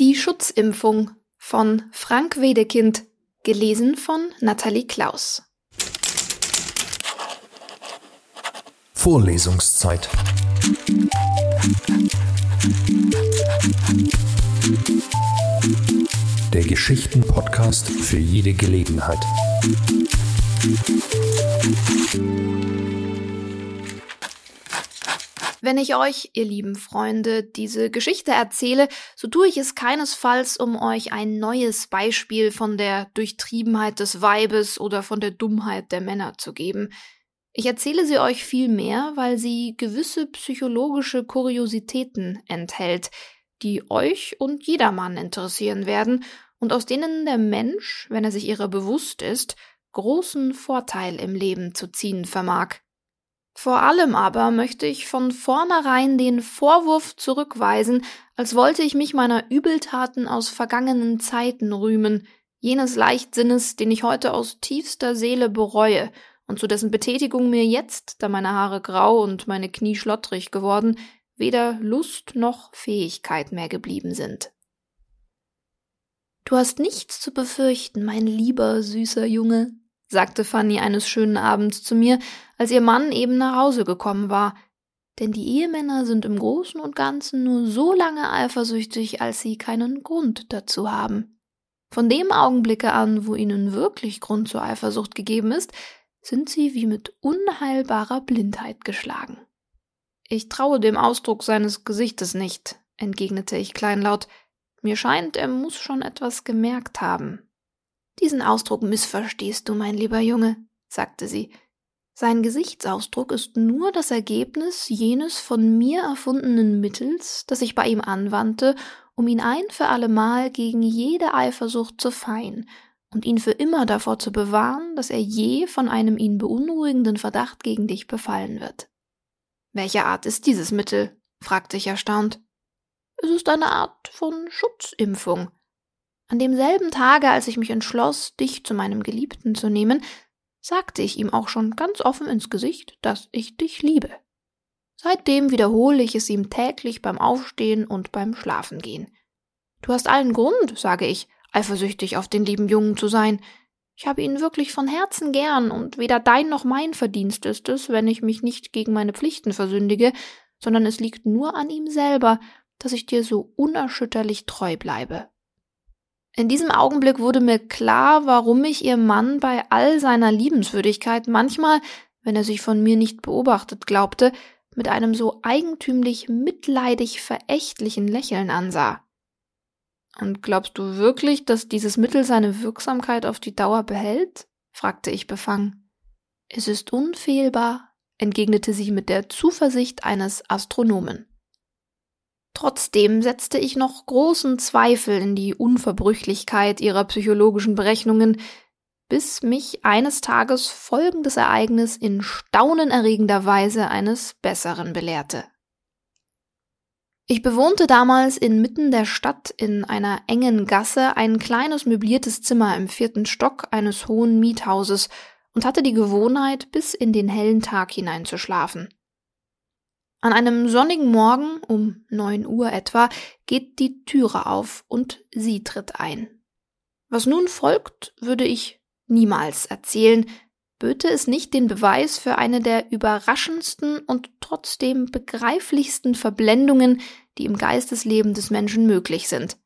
Die Schutzimpfung von Frank Wedekind, gelesen von Nathalie Klaus. Vorlesungszeit. Der Geschichten-Podcast für jede Gelegenheit. Wenn ich euch, ihr lieben Freunde, diese Geschichte erzähle, so tue ich es keinesfalls, um euch ein neues Beispiel von der Durchtriebenheit des Weibes oder von der Dummheit der Männer zu geben. Ich erzähle sie euch vielmehr, weil sie gewisse psychologische Kuriositäten enthält, die euch und jedermann interessieren werden und aus denen der Mensch, wenn er sich ihrer bewusst ist, großen Vorteil im Leben zu ziehen vermag. Vor allem aber möchte ich von vornherein den Vorwurf zurückweisen, als wollte ich mich meiner Übeltaten aus vergangenen Zeiten rühmen, jenes Leichtsinnes, den ich heute aus tiefster Seele bereue und zu dessen Betätigung mir jetzt, da meine Haare grau und meine Knie schlottrig geworden, weder Lust noch Fähigkeit mehr geblieben sind. Du hast nichts zu befürchten, mein lieber, süßer Junge, sagte Fanny eines schönen Abends zu mir, als ihr Mann eben nach Hause gekommen war, denn die Ehemänner sind im Großen und Ganzen nur so lange eifersüchtig, als sie keinen Grund dazu haben. Von dem Augenblicke an, wo ihnen wirklich Grund zur Eifersucht gegeben ist, sind sie wie mit unheilbarer Blindheit geschlagen. Ich traue dem Ausdruck seines Gesichtes nicht, entgegnete ich kleinlaut. Mir scheint, er muss schon etwas gemerkt haben. Diesen Ausdruck missverstehst du, mein lieber Junge, sagte sie. Sein Gesichtsausdruck ist nur das Ergebnis jenes von mir erfundenen Mittels, das ich bei ihm anwandte, um ihn ein für allemal gegen jede Eifersucht zu feien und ihn für immer davor zu bewahren, dass er je von einem ihn beunruhigenden Verdacht gegen dich befallen wird. Welche Art ist dieses Mittel? fragte ich erstaunt. Es ist eine Art von Schutzimpfung, an demselben Tage, als ich mich entschloss, dich zu meinem Geliebten zu nehmen, sagte ich ihm auch schon ganz offen ins Gesicht, dass ich dich liebe. Seitdem wiederhole ich es ihm täglich beim Aufstehen und beim Schlafengehen. Du hast allen Grund, sage ich, eifersüchtig auf den lieben Jungen zu sein. Ich habe ihn wirklich von Herzen gern, und weder dein noch mein Verdienst ist es, wenn ich mich nicht gegen meine Pflichten versündige, sondern es liegt nur an ihm selber, dass ich dir so unerschütterlich treu bleibe. In diesem Augenblick wurde mir klar, warum ich ihr Mann bei all seiner Liebenswürdigkeit manchmal, wenn er sich von mir nicht beobachtet glaubte, mit einem so eigentümlich mitleidig verächtlichen Lächeln ansah. Und glaubst du wirklich, dass dieses Mittel seine Wirksamkeit auf die Dauer behält? fragte ich befangen. Es ist unfehlbar, entgegnete sie mit der Zuversicht eines Astronomen. Trotzdem setzte ich noch großen Zweifel in die Unverbrüchlichkeit ihrer psychologischen Berechnungen, bis mich eines Tages folgendes Ereignis in staunenerregender Weise eines Besseren belehrte. Ich bewohnte damals inmitten der Stadt in einer engen Gasse ein kleines möbliertes Zimmer im vierten Stock eines hohen Miethauses und hatte die Gewohnheit, bis in den hellen Tag hinein zu schlafen. An einem sonnigen Morgen um neun Uhr etwa geht die Türe auf und sie tritt ein. Was nun folgt, würde ich niemals erzählen, böte es nicht den Beweis für eine der überraschendsten und trotzdem begreiflichsten Verblendungen, die im Geistesleben des Menschen möglich sind.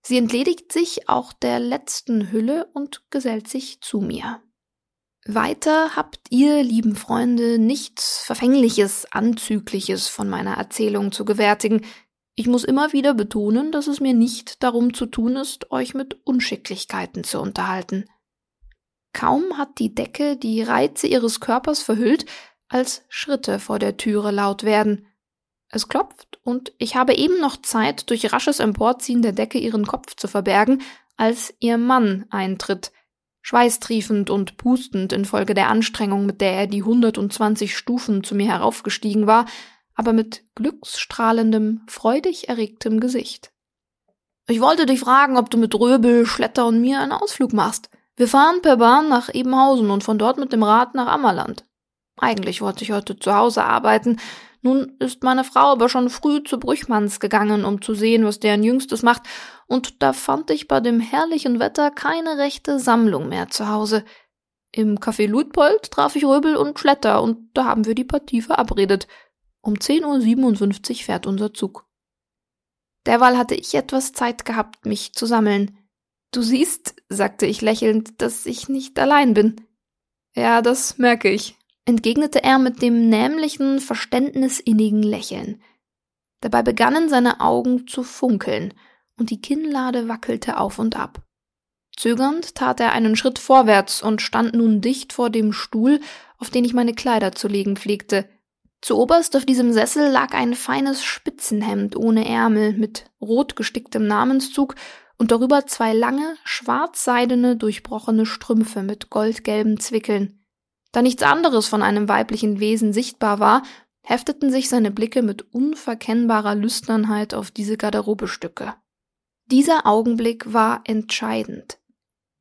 Sie entledigt sich auch der letzten Hülle und gesellt sich zu mir. Weiter habt ihr, lieben Freunde, nichts Verfängliches, Anzügliches von meiner Erzählung zu gewärtigen. Ich muss immer wieder betonen, dass es mir nicht darum zu tun ist, euch mit Unschicklichkeiten zu unterhalten. Kaum hat die Decke die Reize ihres Körpers verhüllt, als Schritte vor der Türe laut werden. Es klopft, und ich habe eben noch Zeit, durch rasches Emporziehen der Decke ihren Kopf zu verbergen, als ihr Mann eintritt, schweißtriefend und pustend infolge der Anstrengung, mit der er die 120 Stufen zu mir heraufgestiegen war, aber mit glücksstrahlendem, freudig erregtem Gesicht. Ich wollte dich fragen, ob du mit Röbel, Schletter und mir einen Ausflug machst. Wir fahren per Bahn nach Ebenhausen und von dort mit dem Rad nach Ammerland. Eigentlich wollte ich heute zu Hause arbeiten, Nun ist meine Frau aber schon früh zu Brüchmanns gegangen, um zu sehen, was deren Jüngstes macht, und da fand ich bei dem herrlichen Wetter keine rechte Sammlung mehr zu Hause. Im Café Luitpold traf ich Röbel und Schletter, und da haben wir die Partie verabredet. Um 10.57 Uhr fährt unser Zug. Derweil hatte ich etwas Zeit gehabt, mich zu sammeln. Du siehst, sagte ich lächelnd, dass ich nicht allein bin. Ja, das merke ich, entgegnete er mit dem nämlichen, verständnisinnigen Lächeln. Dabei begannen seine Augen zu funkeln, und die Kinnlade wackelte auf und ab. Zögernd tat er einen Schritt vorwärts und stand nun dicht vor dem Stuhl, auf den ich meine Kleider zu legen pflegte. Zuoberst auf diesem Sessel lag ein feines Spitzenhemd ohne Ärmel mit rot gesticktem Namenszug und darüber zwei lange, schwarzseidene, durchbrochene Strümpfe mit goldgelben Zwickeln. Da nichts anderes von einem weiblichen Wesen sichtbar war, hefteten sich seine Blicke mit unverkennbarer Lüsternheit auf diese Garderobestücke. Dieser Augenblick war entscheidend.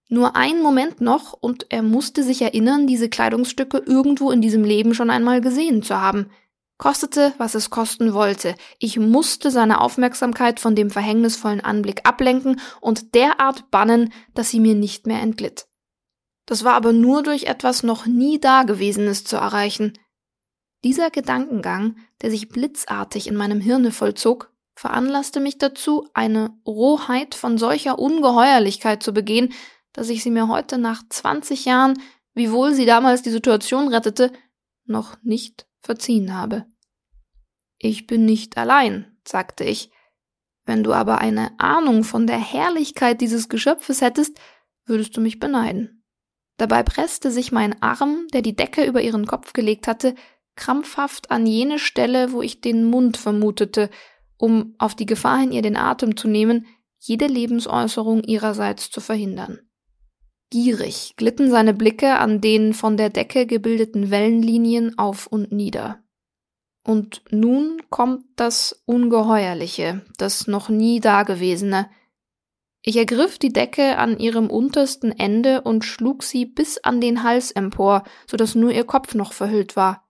Nur ein Moment noch, und er musste sich erinnern, diese Kleidungsstücke irgendwo in diesem Leben schon einmal gesehen zu haben. Kostete, was es kosten wollte. Ich musste seine Aufmerksamkeit von dem verhängnisvollen Anblick ablenken und derart bannen, dass sie mir nicht mehr entglitt. Das war aber nur durch etwas noch nie Dagewesenes zu erreichen. Dieser Gedankengang, der sich blitzartig in meinem Hirne vollzog, veranlasste mich dazu, eine Rohheit von solcher Ungeheuerlichkeit zu begehen, dass ich sie mir heute nach 20 Jahren, wiewohl sie damals die Situation rettete, noch nicht verziehen habe. Ich bin nicht allein, sagte ich. Wenn du aber eine Ahnung von der Herrlichkeit dieses Geschöpfes hättest, würdest du mich beneiden. Dabei presste sich mein Arm, der die Decke über ihren Kopf gelegt hatte, krampfhaft an jene Stelle, wo ich den Mund vermutete, um auf die Gefahr hin, ihr den Atem zu nehmen, jede Lebensäußerung ihrerseits zu verhindern. Gierig glitten seine Blicke an den von der Decke gebildeten Wellenlinien auf und nieder. Und nun kommt das Ungeheuerliche, das noch nie Dagewesene. Ich ergriff die Decke an ihrem untersten Ende und schlug sie bis an den Hals empor, so dass nur ihr Kopf noch verhüllt war.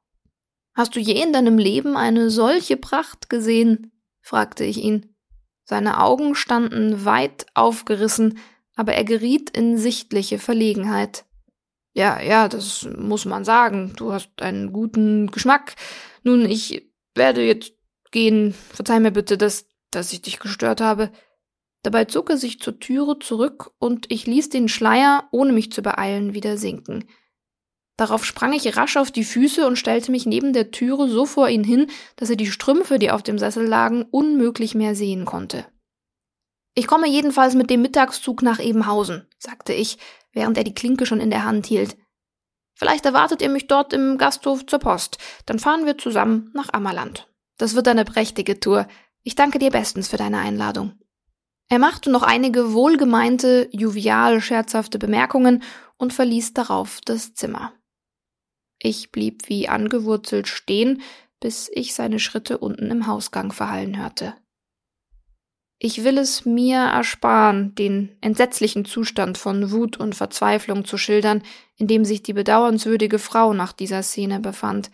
Hast du je in deinem Leben eine solche Pracht gesehen? fragte ich ihn. Seine Augen standen weit aufgerissen, aber er geriet in sichtliche Verlegenheit. Ja, ja, das muss man sagen. Du hast einen guten Geschmack. Nun, ich werde jetzt gehen. Verzeih mir bitte, dass, dass ich dich gestört habe. Dabei zog er sich zur Türe zurück und ich ließ den Schleier, ohne mich zu beeilen, wieder sinken. Darauf sprang ich rasch auf die Füße und stellte mich neben der Türe so vor ihn hin, dass er die Strümpfe, die auf dem Sessel lagen, unmöglich mehr sehen konnte. Ich komme jedenfalls mit dem Mittagszug nach Ebenhausen, sagte ich, während er die Klinke schon in der Hand hielt. Vielleicht erwartet ihr mich dort im Gasthof zur Post. Dann fahren wir zusammen nach Ammerland. Das wird eine prächtige Tour. Ich danke dir bestens für deine Einladung. Er machte noch einige wohlgemeinte, jovial scherzhafte Bemerkungen und verließ darauf das Zimmer. Ich blieb wie angewurzelt stehen, bis ich seine Schritte unten im Hausgang verhallen hörte. Ich will es mir ersparen, den entsetzlichen Zustand von Wut und Verzweiflung zu schildern, in dem sich die bedauernswürdige Frau nach dieser Szene befand.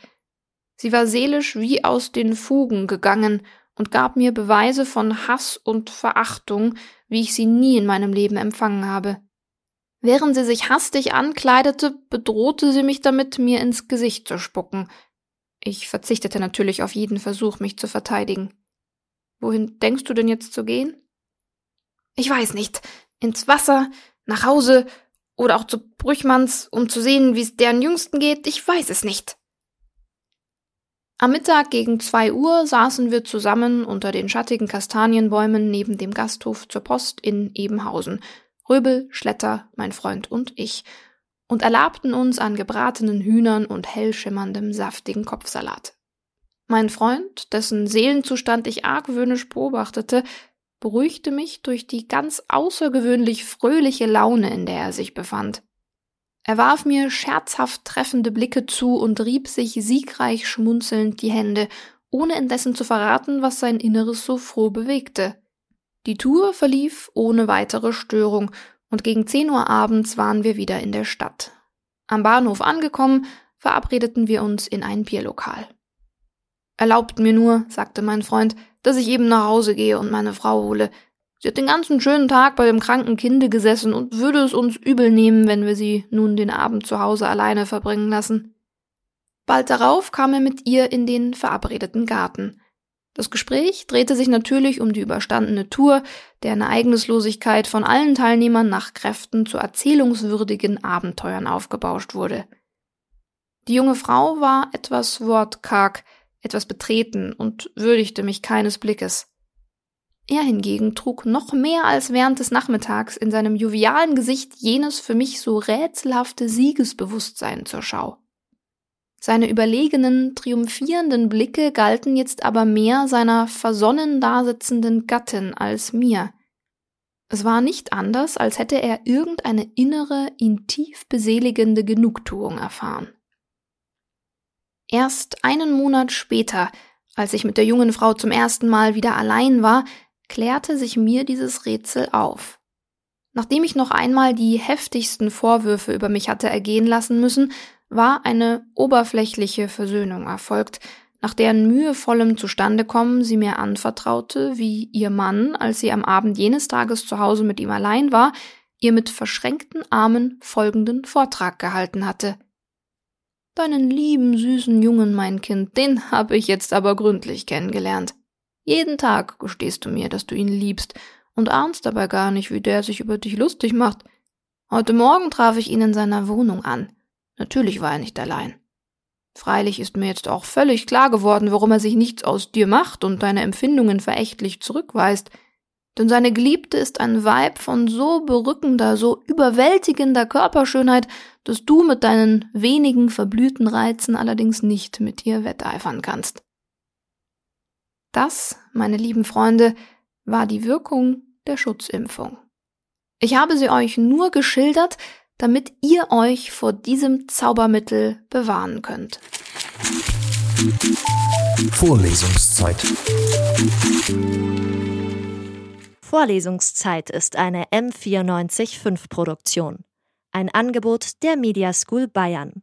Sie war seelisch wie aus den Fugen gegangen und gab mir Beweise von Hass und Verachtung, wie ich sie nie in meinem Leben empfangen habe. Während sie sich hastig ankleidete, bedrohte sie mich damit, mir ins Gesicht zu spucken. Ich verzichtete natürlich auf jeden Versuch, mich zu verteidigen. Wohin denkst du denn jetzt zu gehen? Ich weiß nicht. Ins Wasser, nach Hause oder auch zu Brüchmanns, um zu sehen, wie es deren Jüngsten geht. Ich weiß es nicht. Am Mittag gegen zwei Uhr saßen wir zusammen unter den schattigen Kastanienbäumen neben dem Gasthof zur Post in Ebenhausen. Röbel, Schletter, mein Freund und ich, und erlabten uns an gebratenen Hühnern und hellschimmerndem, saftigen Kopfsalat. Mein Freund, dessen Seelenzustand ich argwöhnisch beobachtete, beruhigte mich durch die ganz außergewöhnlich fröhliche Laune, in der er sich befand. Er warf mir scherzhaft treffende Blicke zu und rieb sich siegreich schmunzelnd die Hände, ohne indessen zu verraten, was sein Inneres so froh bewegte. Die Tour verlief ohne weitere Störung, und gegen zehn Uhr abends waren wir wieder in der Stadt. Am Bahnhof angekommen, verabredeten wir uns in ein Bierlokal. Erlaubt mir nur, sagte mein Freund, dass ich eben nach Hause gehe und meine Frau hole. Sie hat den ganzen schönen Tag bei dem kranken Kinde gesessen und würde es uns übel nehmen, wenn wir sie nun den Abend zu Hause alleine verbringen lassen. Bald darauf kam er mit ihr in den verabredeten Garten. Das Gespräch drehte sich natürlich um die überstandene Tour, deren Ereignislosigkeit von allen Teilnehmern nach Kräften zu erzählungswürdigen Abenteuern aufgebauscht wurde. Die junge Frau war etwas wortkarg, etwas betreten und würdigte mich keines Blickes. Er hingegen trug noch mehr als während des Nachmittags in seinem jovialen Gesicht jenes für mich so rätselhafte Siegesbewusstsein zur Schau. Seine überlegenen, triumphierenden Blicke galten jetzt aber mehr seiner versonnen dasitzenden Gattin als mir. Es war nicht anders, als hätte er irgendeine innere, ihn tief beseligende Genugtuung erfahren. Erst einen Monat später, als ich mit der jungen Frau zum ersten Mal wieder allein war, klärte sich mir dieses Rätsel auf. Nachdem ich noch einmal die heftigsten Vorwürfe über mich hatte ergehen lassen müssen, war eine oberflächliche Versöhnung erfolgt, nach deren mühevollem Zustandekommen sie mir anvertraute, wie ihr Mann, als sie am Abend jenes Tages zu Hause mit ihm allein war, ihr mit verschränkten Armen folgenden Vortrag gehalten hatte. Deinen lieben, süßen Jungen, mein Kind, den habe ich jetzt aber gründlich kennengelernt. Jeden Tag gestehst du mir, dass du ihn liebst und ahnst dabei gar nicht, wie der sich über dich lustig macht. Heute Morgen traf ich ihn in seiner Wohnung an. Natürlich war er nicht allein. Freilich ist mir jetzt auch völlig klar geworden, warum er sich nichts aus dir macht und deine Empfindungen verächtlich zurückweist. Denn seine Geliebte ist ein Weib von so berückender, so überwältigender Körperschönheit, dass du mit deinen wenigen verblühten Reizen allerdings nicht mit ihr wetteifern kannst. Das, meine lieben Freunde, war die Wirkung der Schutzimpfung. Ich habe sie euch nur geschildert, damit ihr euch vor diesem Zaubermittel bewahren könnt. Vorlesungszeit. Vorlesungszeit ist eine M945 Produktion. Ein Angebot der Media School Bayern.